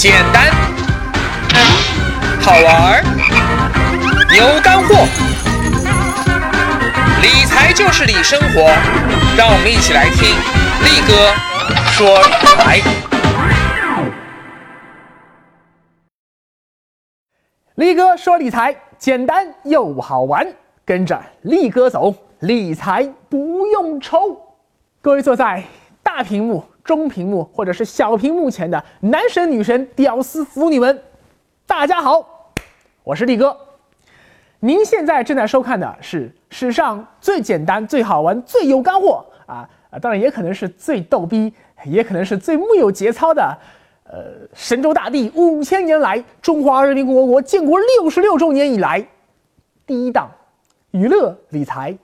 简单，好玩儿，有干货。理财就是理生活，让我们一起来听力哥说理财。力哥说理财简单又好玩，跟着力哥走，理财不用愁。各位坐在大屏幕、中屏幕或者是小屏幕前的男神、女神、屌丝、腐女们，大家好，我是力哥。您现在正在收看的是史上最简单、最好玩、最有干货啊啊！当然也可能是最逗逼，也可能是最木有节操的。呃，神州大地五千年来，中华人民共和国建国六十六周年以来，第一档娱乐理财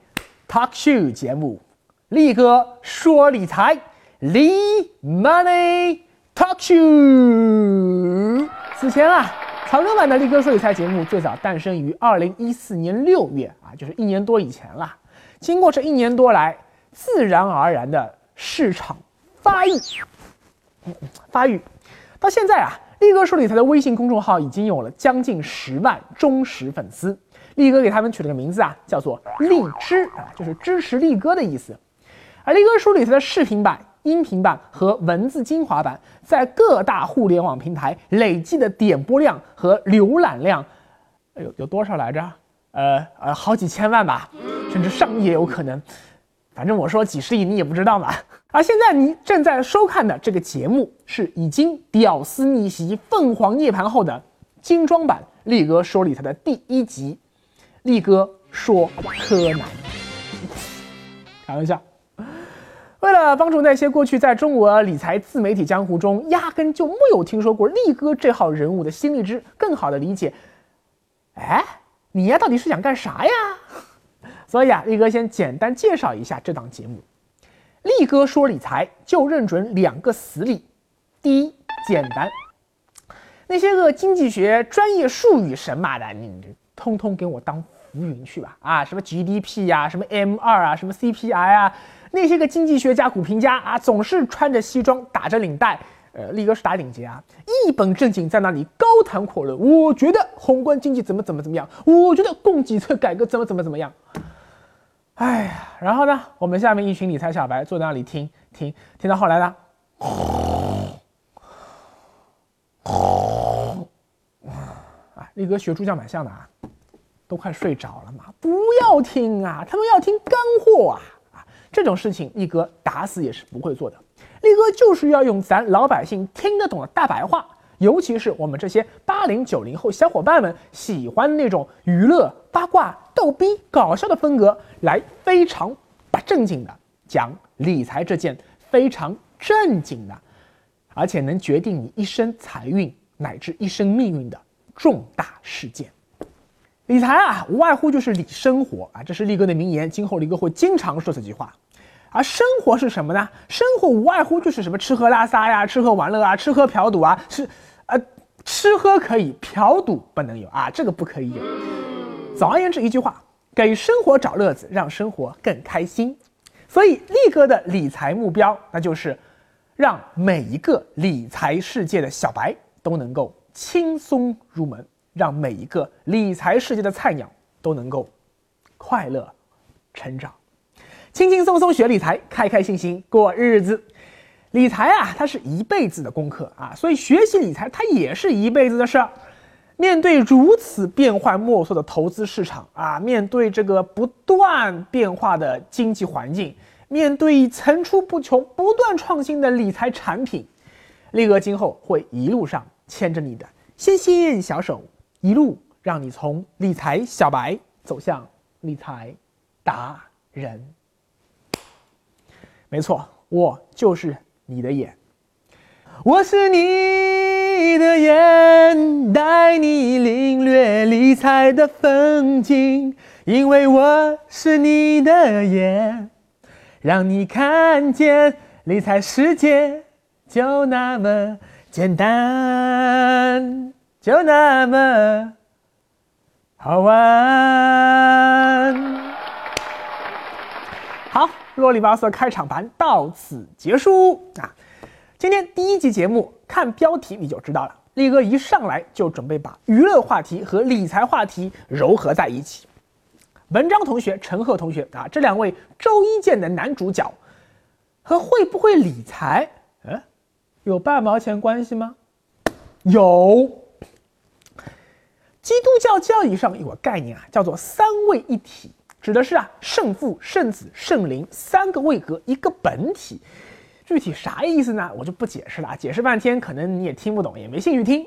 talk show 节目，力哥说理财，Lee money talk show。此前啊。长春版的力哥说理财节目最早诞生于二零一四年六月啊，就是一年多以前了。经过这一年多来自然而然的市场发育，发育到现在啊，力哥说理财的微信公众号已经有了将近十万忠实粉丝。力哥给他们取了个名字啊，叫做荔枝啊，就是支持力哥的意思。而力哥说理财的视频版。音频版和文字精华版在各大互联网平台累计的点播量和浏览量，有有多少来着？呃呃，好几千万吧，甚至上亿也有可能。反正我说几十亿你也不知道嘛。而现在你正在收看的这个节目是已经屌丝逆袭、凤凰涅槃后的精装版。力哥说理财的第一集，力哥说柯南，开玩笑。为了帮助那些过去在中国理财自媒体江湖中压根就没有听说过力哥这号人物的新荔枝，更好的理解，哎，你呀到底是想干啥呀？所以啊，力哥先简单介绍一下这档节目。力哥说理财就认准两个死理：第一，简单，那些个经济学专业术语神马的，你通通给我当浮云去吧！啊，什么 GDP 呀，什么 M 二啊，什么 CPI 啊。那些个经济学家、股评家啊，总是穿着西装、打着领带，呃，力哥是打领结啊，一本正经在那里高谈阔论。我觉得宏观经济怎么怎么怎么样，我觉得供给侧改革怎么怎么怎么样。哎呀，然后呢，我们下面一群理财小白坐在那里听听，听到后来呢，啊，力哥学猪叫蛮像的啊，都快睡着了嘛，不要听啊，他们要听干货啊。这种事情，力哥打死也是不会做的。力哥就是要用咱老百姓听得懂的大白话，尤其是我们这些八零九零后小伙伴们喜欢那种娱乐、八卦、逗逼、搞笑的风格，来非常不正经的讲理财这件非常正经的，而且能决定你一生财运乃至一生命运的重大事件。理财啊，无外乎就是理生活啊，这是力哥的名言，今后力哥会经常说这句话。而生活是什么呢？生活无外乎就是什么吃喝拉撒呀，吃喝玩乐啊，吃喝嫖赌啊，是，呃，吃喝可以，嫖赌不能有啊，这个不可以有。总而言之，一句话，给生活找乐子，让生活更开心。所以力哥的理财目标，那就是让每一个理财世界的小白都能够轻松入门，让每一个理财世界的菜鸟都能够快乐成长。轻轻松松学理财，开开心心过日子。理财啊，它是一辈子的功课啊，所以学习理财它也是一辈子的事儿。面对如此变幻莫测的投资市场啊，面对这个不断变化的经济环境，面对层出不穷、不断创新的理财产品，力哥今后会一路上牵着你的纤纤小手，一路让你从理财小白走向理财达人。没错，我就是你的眼，我是你的眼，带你领略理财的风景。因为我是你的眼，让你看见理财世界就那么简单，就那么好玩。好。啰里吧嗦开场白到此结束啊！今天第一集节目看标题你就知道了，力哥一上来就准备把娱乐话题和理财话题糅合在一起。文章同学、陈赫同学啊，这两位周一见的男主角，和会不会理财，嗯，有半毛钱关系吗？有。基督教教义上有个概念啊，叫做三位一体，指的是啊圣父、圣子、圣灵三个位格一个本体。具体啥意思呢？我就不解释了，解释半天可能你也听不懂，也没兴趣听。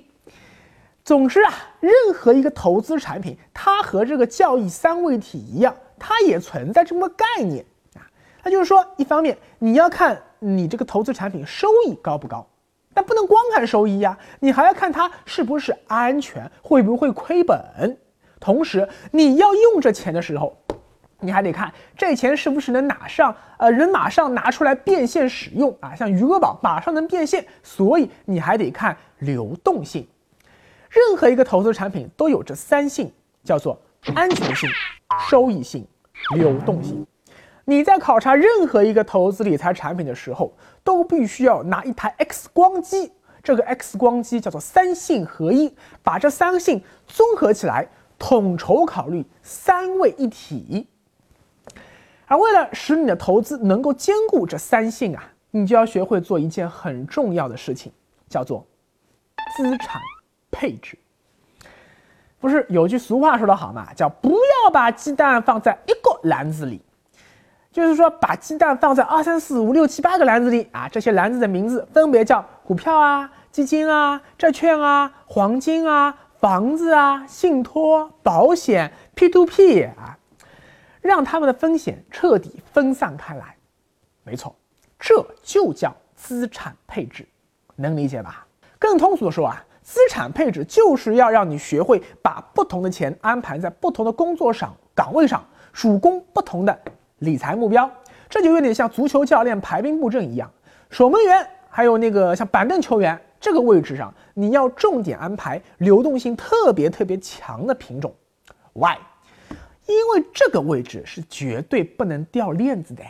总之啊，任何一个投资产品，它和这个教义三位一体一样，它也存在这么个概念啊。那就是说，一方面你要看你这个投资产品收益高不高。但不能光看收益呀，你还要看它是不是安全，会不会亏本。同时，你要用这钱的时候，你还得看这钱是不是能拿上，呃，能马上拿出来变现使用啊，像余额宝马上能变现。所以你还得看流动性。任何一个投资产品都有这三性，叫做安全性、收益性、流动性。你在考察任何一个投资理财产品的时候，都必须要拿一台 X 光机。这个 X 光机叫做三性合一，把这三个性综合起来，统筹考虑，三位一体。而为了使你的投资能够兼顾这三性啊，你就要学会做一件很重要的事情，叫做资产配置。不是有句俗话说得好嘛，叫不要把鸡蛋放在一个篮子里。就是说，把鸡蛋放在二三四五六七八个篮子里啊，这些篮子的名字分别叫股票啊、基金啊、债券啊、黄金啊、房子啊、信托、保险、P to P 啊，让他们的风险彻底分散开来。没错，这就叫资产配置，能理解吧？更通俗的说啊，资产配置就是要让你学会把不同的钱安排在不同的工作上岗位上，主攻不同的。理财目标，这就有点像足球教练排兵布阵一样，守门员还有那个像板凳球员这个位置上，你要重点安排流动性特别特别强的品种。Why？因为这个位置是绝对不能掉链子的，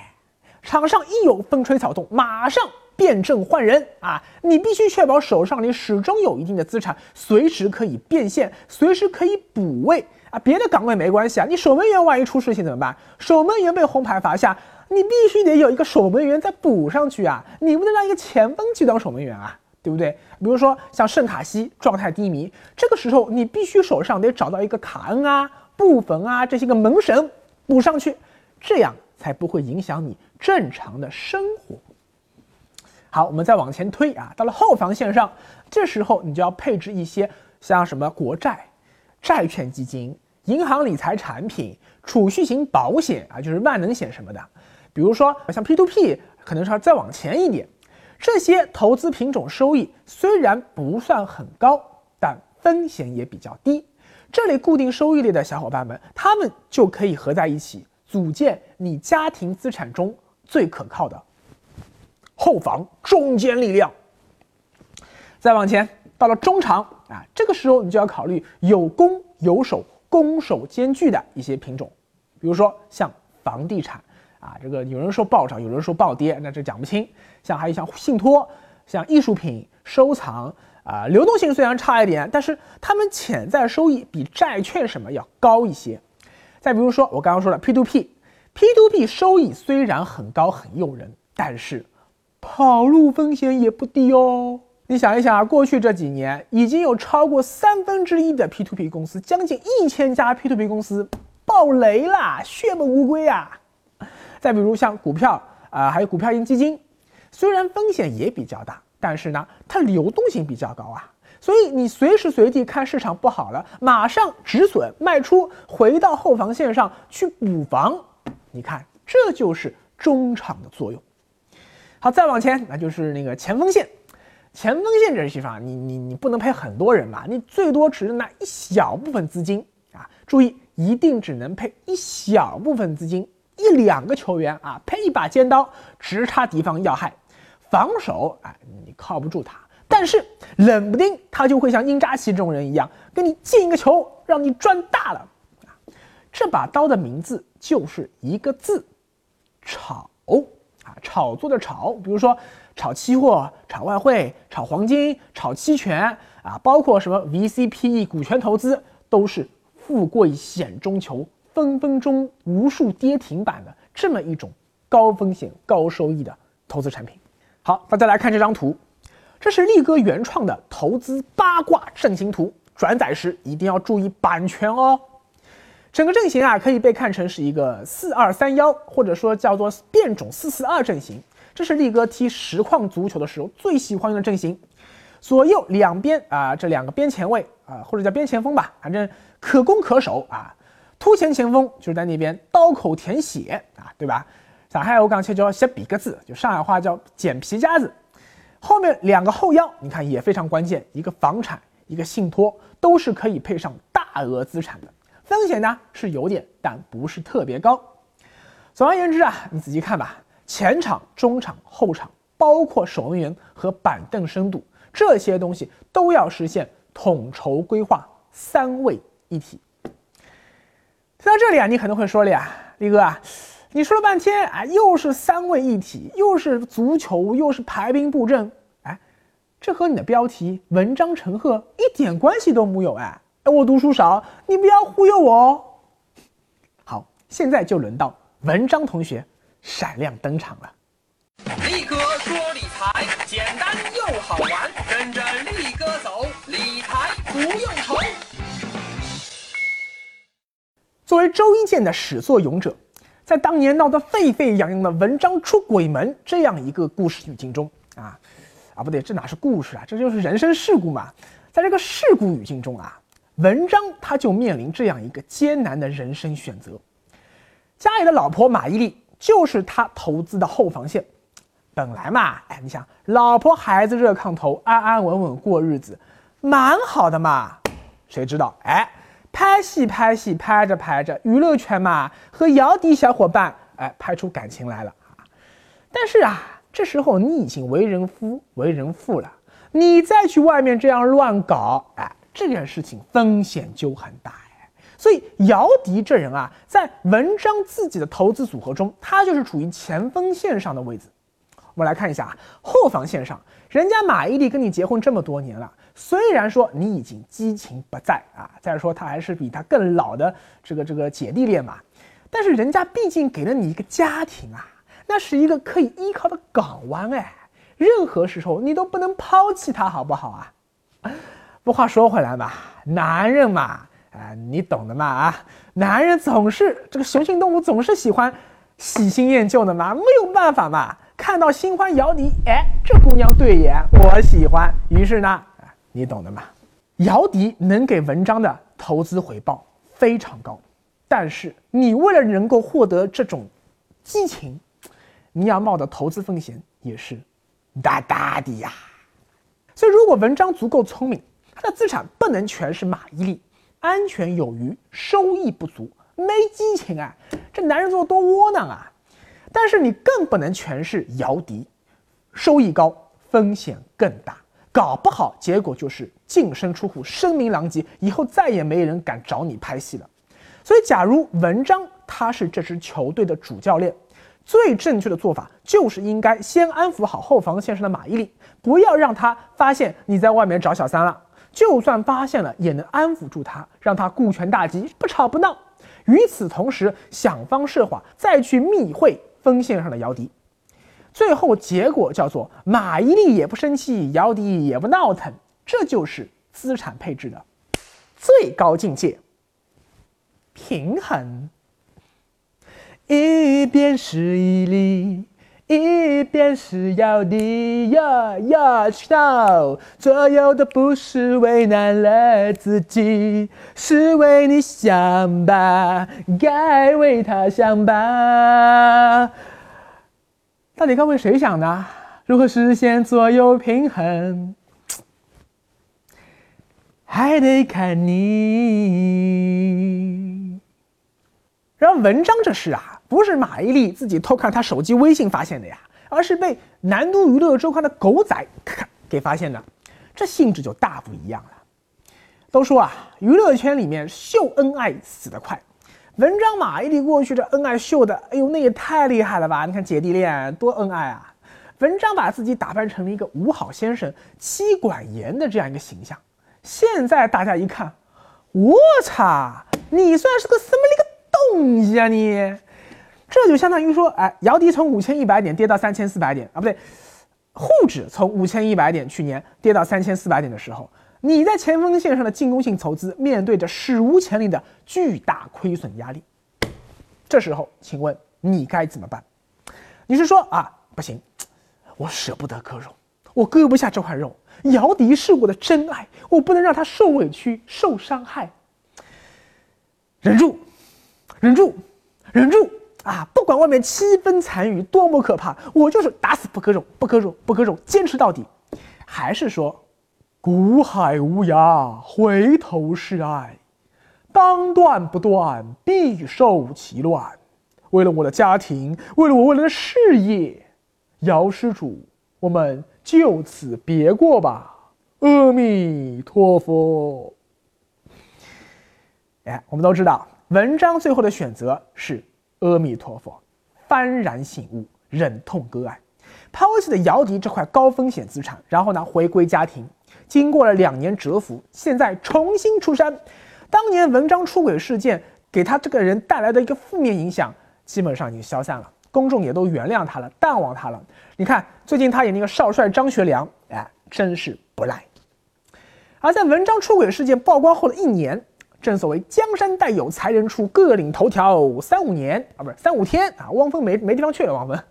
场上一有风吹草动，马上变阵换人啊！你必须确保手上你始终有一定的资产，随时可以变现，随时可以补位。啊，别的岗位没关系啊，你守门员万一出事情怎么办？守门员被红牌罚下，你必须得有一个守门员再补上去啊，你不能让一个前锋去当守门员啊，对不对？比如说像圣卡西状态低迷，这个时候你必须手上得找到一个卡恩啊、布冯啊这些个门神补上去，这样才不会影响你正常的生活。好，我们再往前推啊，到了后防线上，这时候你就要配置一些像什么国债。债券基金、银行理财产品、储蓄型保险啊，就是万能险什么的，比如说像 P to P，可能是要再往前一点。这些投资品种收益虽然不算很高，但风险也比较低。这类固定收益类的小伙伴们，他们就可以合在一起，组建你家庭资产中最可靠的后防中坚力量。再往前。到了中长啊，这个时候你就要考虑有攻有守、攻守兼具的一些品种，比如说像房地产啊，这个有人说暴涨，有人说暴跌，那这讲不清。像还有像信托、像艺术品收藏啊，流动性虽然差一点，但是他们潜在收益比债券什么要高一些。再比如说我刚刚说了 P to P，P to P 收益虽然很高很诱人，但是跑路风险也不低哦。你想一想啊，过去这几年已经有超过三分之一的 P to P 公司，将近一千家 P to P 公司爆雷了，血本无归啊！再比如像股票啊，还有股票型基金，虽然风险也比较大，但是呢，它流动性比较高啊，所以你随时随地看市场不好了，马上止损卖出，回到后防线上去补防。你看，这就是中场的作用。好，再往前，那就是那个前锋线。前锋线这地方，你你你不能配很多人吧，你最多只能拿一小部分资金啊。注意，一定只能配一小部分资金，一两个球员啊，配一把尖刀，直插敌方要害。防守啊，你靠不住他，但是冷不丁他就会像英扎西这种人一样，给你进一个球，让你赚大了啊。这把刀的名字就是一个字，炒啊，炒作的炒，比如说。炒期货、炒外汇、炒黄金、炒期权啊，包括什么 VCPE 股权投资，都是富贵险中求，分分钟无数跌停板的这么一种高风险高收益的投资产品。好，大家来看这张图，这是力哥原创的投资八卦阵型图，转载时一定要注意版权哦。整个阵型啊，可以被看成是一个四二三幺，或者说叫做变种四四二阵型。这是力哥踢实况足球的时候最喜欢用的阵型。左右两边啊，这两个边前卫啊，或者叫边前锋吧，反正可攻可守啊。突前前锋就是在那边刀口舔血啊，对吧？上海我刚才叫写比个字，就上海话叫捡皮夹子。后面两个后腰，你看也非常关键，一个房产，一个信托，都是可以配上大额资产的。风险呢是有点，但不是特别高。总而言之啊，你仔细看吧，前场、中场、后场，包括守门员和板凳深度。这些东西都要实现统筹规划，三位一体。听到这里啊，你可能会说了呀，力哥啊，你说了半天哎，又是三位一体，又是足球，又是排兵布阵，哎，这和你的标题“文章陈赫”一点关系都没有哎！哎，我读书少，你不要忽悠我哦。好，现在就轮到文章同学闪亮登场了。力哥说理财简单又好玩，跟着力哥走，理财不用愁。作为周一见的始作俑者，在当年闹得沸沸扬扬的文章出轨门这样一个故事语境中啊，啊不对，这哪是故事啊，这就是人生事故嘛。在这个事故语境中啊，文章他就面临这样一个艰难的人生选择。家里的老婆马伊琍就是他投资的后防线。本来嘛，哎，你想，老婆孩子热炕头，安安稳稳过日子，蛮好的嘛。谁知道，哎，拍戏拍戏拍着拍着，娱乐圈嘛，和姚笛小伙伴，哎，拍出感情来了啊。但是啊，这时候你已经为人夫、为人父了，你再去外面这样乱搞，哎，这件事情风险就很大哎。所以姚笛这人啊，在文章自己的投资组合中，他就是处于前锋线上的位置。我们来看一下啊，后防线上，人家马伊琍跟你结婚这么多年了，虽然说你已经激情不在啊，再说他还是比他更老的这个这个姐弟恋嘛，但是人家毕竟给了你一个家庭啊，那是一个可以依靠的港湾哎，任何时候你都不能抛弃他，好不好啊？不话说回来嘛，男人嘛，啊，你懂的嘛啊，男人总是这个雄性动物总是喜欢喜新厌旧的嘛，没有办法嘛。看到新欢姚笛，哎，这姑娘对眼，我喜欢。于是呢，你懂的嘛。姚笛能给文章的投资回报非常高，但是你为了能够获得这种激情，你要冒的投资风险也是大大的呀。所以，如果文章足够聪明，他的资产不能全是马伊琍，安全有余，收益不足，没激情啊，这男人做多窝囊啊。但是你更不能全是姚笛，收益高，风险更大，搞不好结果就是净身出户，声名狼藉，以后再也没人敢找你拍戏了。所以，假如文章他是这支球队的主教练，最正确的做法就是应该先安抚好后防线上的马伊琍，不要让他发现你在外面找小三了。就算发现了，也能安抚住他，让他顾全大局，不吵不闹。与此同时，想方设法再去密会。锋线上的姚笛，最后结果叫做马伊琍也不生气，姚笛也不闹腾，这就是资产配置的最高境界——平衡。一边是伊琍，一边是姚笛，呀呀，知道所有的不是为难了自己，是为你想吧，该为他想吧。到底该为谁想呢？如何实现左右平衡，还得看你。然后文章这事啊。不是马伊琍自己偷看他手机微信发现的呀，而是被南都娱乐周刊的狗仔看给发现的，这性质就大不一样了。都说啊，娱乐圈里面秀恩爱死得快，文章马伊琍过去这恩爱秀的，哎呦那也太厉害了吧！你看姐弟恋多恩爱啊，文章把自己打扮成了一个五好先生、妻管严的这样一个形象，现在大家一看，我操，你算是个什么那个东西啊你？这就相当于说，哎，姚笛从五千一百点跌到三千四百点啊，不对，沪指从五千一百点去年跌到三千四百点的时候，你在前锋线上的进攻性筹资面对着史无前例的巨大亏损压力，这时候，请问你该怎么办？你是说啊，不行，我舍不得割肉，我割不下这块肉，姚笛是我的真爱，我不能让他受委屈、受伤害，忍住，忍住，忍住。啊！不管外面七分残余多么可怕，我就是打死不割肉，不割肉，不割肉，坚持到底。还是说，古海无涯，回头是岸，当断不断，必受其乱。为了我的家庭，为了我未来的事业，姚施主，我们就此别过吧。阿弥陀佛。哎，我们都知道，文章最后的选择是。阿弥陀佛，幡然醒悟，忍痛割爱，抛弃了姚笛这块高风险资产，然后呢回归家庭。经过了两年蛰伏，现在重新出山。当年文章出轨事件给他这个人带来的一个负面影响，基本上已经消散了，公众也都原谅他了，淡忘他了。你看最近他演那个少帅张学良，哎，真是不赖。而在文章出轨事件曝光后的一年。正所谓江山代有才人出，各领头条三五年啊，不是三五天啊。汪峰没没地方去了，汪峰。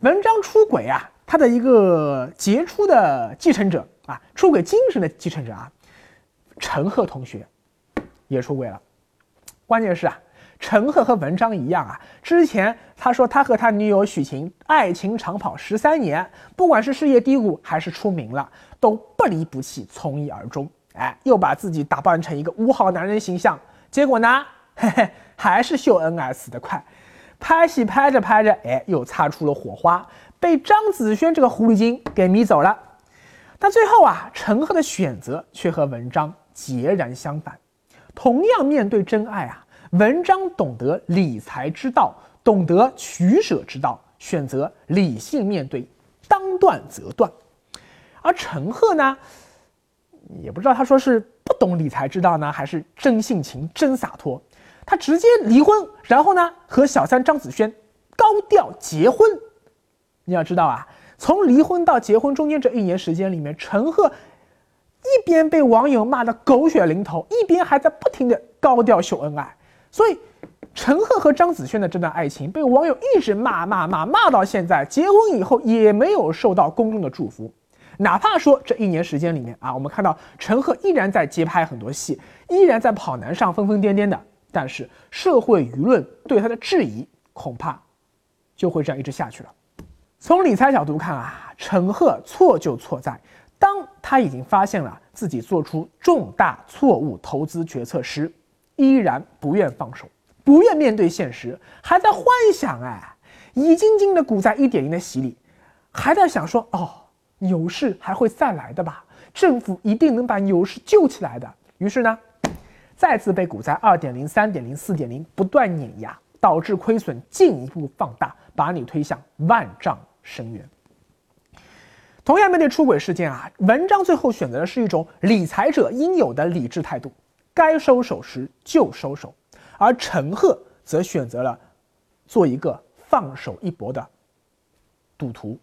文章出轨啊，他的一个杰出的继承者啊，出轨精神的继承者啊，陈赫同学也出轨了。关键是啊，陈赫和文章一样啊，之前他说他和他女友许晴爱情长跑十三年，不管是事业低谷还是出名了，都不离不弃，从一而终。哎，又把自己打扮成一个五好男人形象，结果呢，嘿嘿，还是秀恩爱死得快，拍戏拍着拍着，哎，又擦出了火花，被张子萱这个狐狸精给迷走了。但最后啊，陈赫的选择却和文章截然相反。同样面对真爱啊，文章懂得理财之道，懂得取舍之道，选择理性面对，当断则断。而陈赫呢？也不知道他说是不懂理财之道呢，还是真性情、真洒脱。他直接离婚，然后呢和小三张子萱高调结婚。你要知道啊，从离婚到结婚中间这一年时间里面，陈赫一边被网友骂得狗血淋头，一边还在不停的高调秀恩爱。所以，陈赫和张子萱的这段爱情被网友一直骂骂骂骂到现在，结婚以后也没有受到公众的祝福。哪怕说这一年时间里面啊，我们看到陈赫依然在接拍很多戏，依然在跑男上疯疯癫癫的，但是社会舆论对他的质疑恐怕就会这样一直下去了。从理财角度看啊，陈赫错就错在，当他已经发现了自己做出重大错误投资决策时，依然不愿放手，不愿面对现实，还在幻想哎，已经经了股灾一点零的洗礼，还在想说哦。牛市还会再来的吧？政府一定能把牛市救起来的。于是呢，再次被股灾二点零、三点零、四点零不断碾压，导致亏损进一步放大，把你推向万丈深渊。同样面对出轨事件啊，文章最后选择的是一种理财者应有的理智态度，该收手时就收手，而陈赫则选择了做一个放手一搏的赌徒。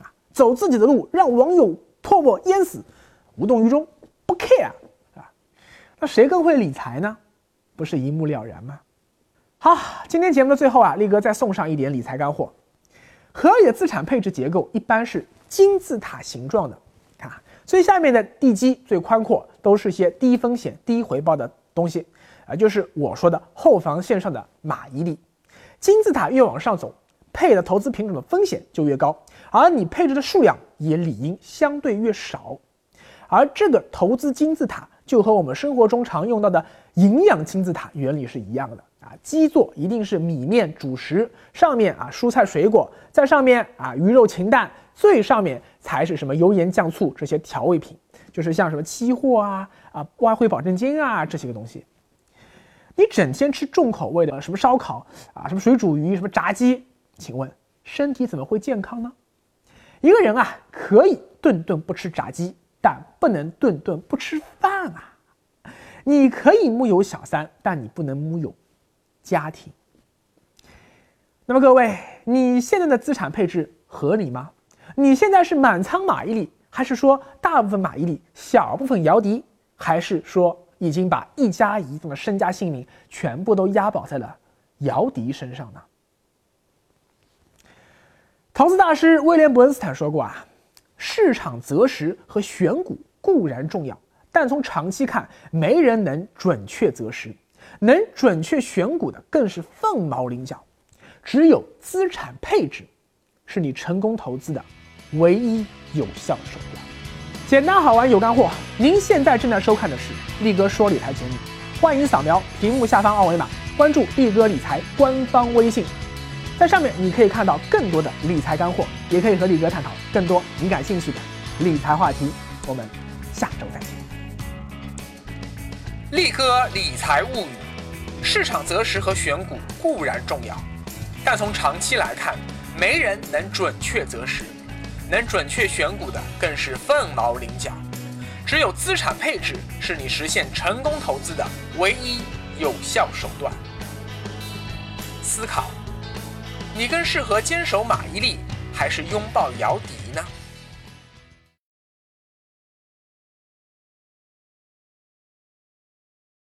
啊走自己的路，让网友唾沫淹死，无动于衷，不 care 啊？那谁更会理财呢？不是一目了然吗？好，今天节目的最后啊，力哥再送上一点理财干货。合理的资产配置结构一般是金字塔形状的，看最下面的地基最宽阔，都是些低风险低回报的东西啊，就是我说的后防线上的马伊琍。金字塔越往上走。配的投资品种的风险就越高，而你配置的数量也理应相对越少。而这个投资金字塔就和我们生活中常用到的营养金字塔原理是一样的啊，基座一定是米面主食，上面啊蔬菜水果，在上面啊鱼肉禽蛋，最上面才是什么油盐酱醋这些调味品，就是像什么期货啊啊外汇保证金啊这些个东西。你整天吃重口味的什么烧烤啊，什么水煮鱼，什么炸鸡。请问身体怎么会健康呢？一个人啊，可以顿顿不吃炸鸡，但不能顿顿不吃饭啊。你可以木有小三，但你不能木有家庭。那么各位，你现在的资产配置合理吗？你现在是满仓马伊琍，还是说大部分马伊琍，小部分姚笛，还是说已经把一家一众的身家性命全部都押宝在了姚笛身上呢？投资大师威廉·伯恩斯坦说过啊，市场择时和选股固然重要，但从长期看，没人能准确择时，能准确选股的更是凤毛麟角。只有资产配置，是你成功投资的唯一有效手段。简单好玩有干货，您现在正在收看的是力哥说理财节目，欢迎扫描屏幕下方二维码，关注力哥理财官方微信，在上面你可以看到更多的理财干货，也可以和力哥探讨更多你感兴趣的理财话题。我们下周再见。力哥理财物语，市场择时和选股固然重要，但从长期来看，没人能准确择时。能准确选股的更是凤毛麟角，只有资产配置是你实现成功投资的唯一有效手段。思考，你更适合坚守马伊琍，还是拥抱姚笛？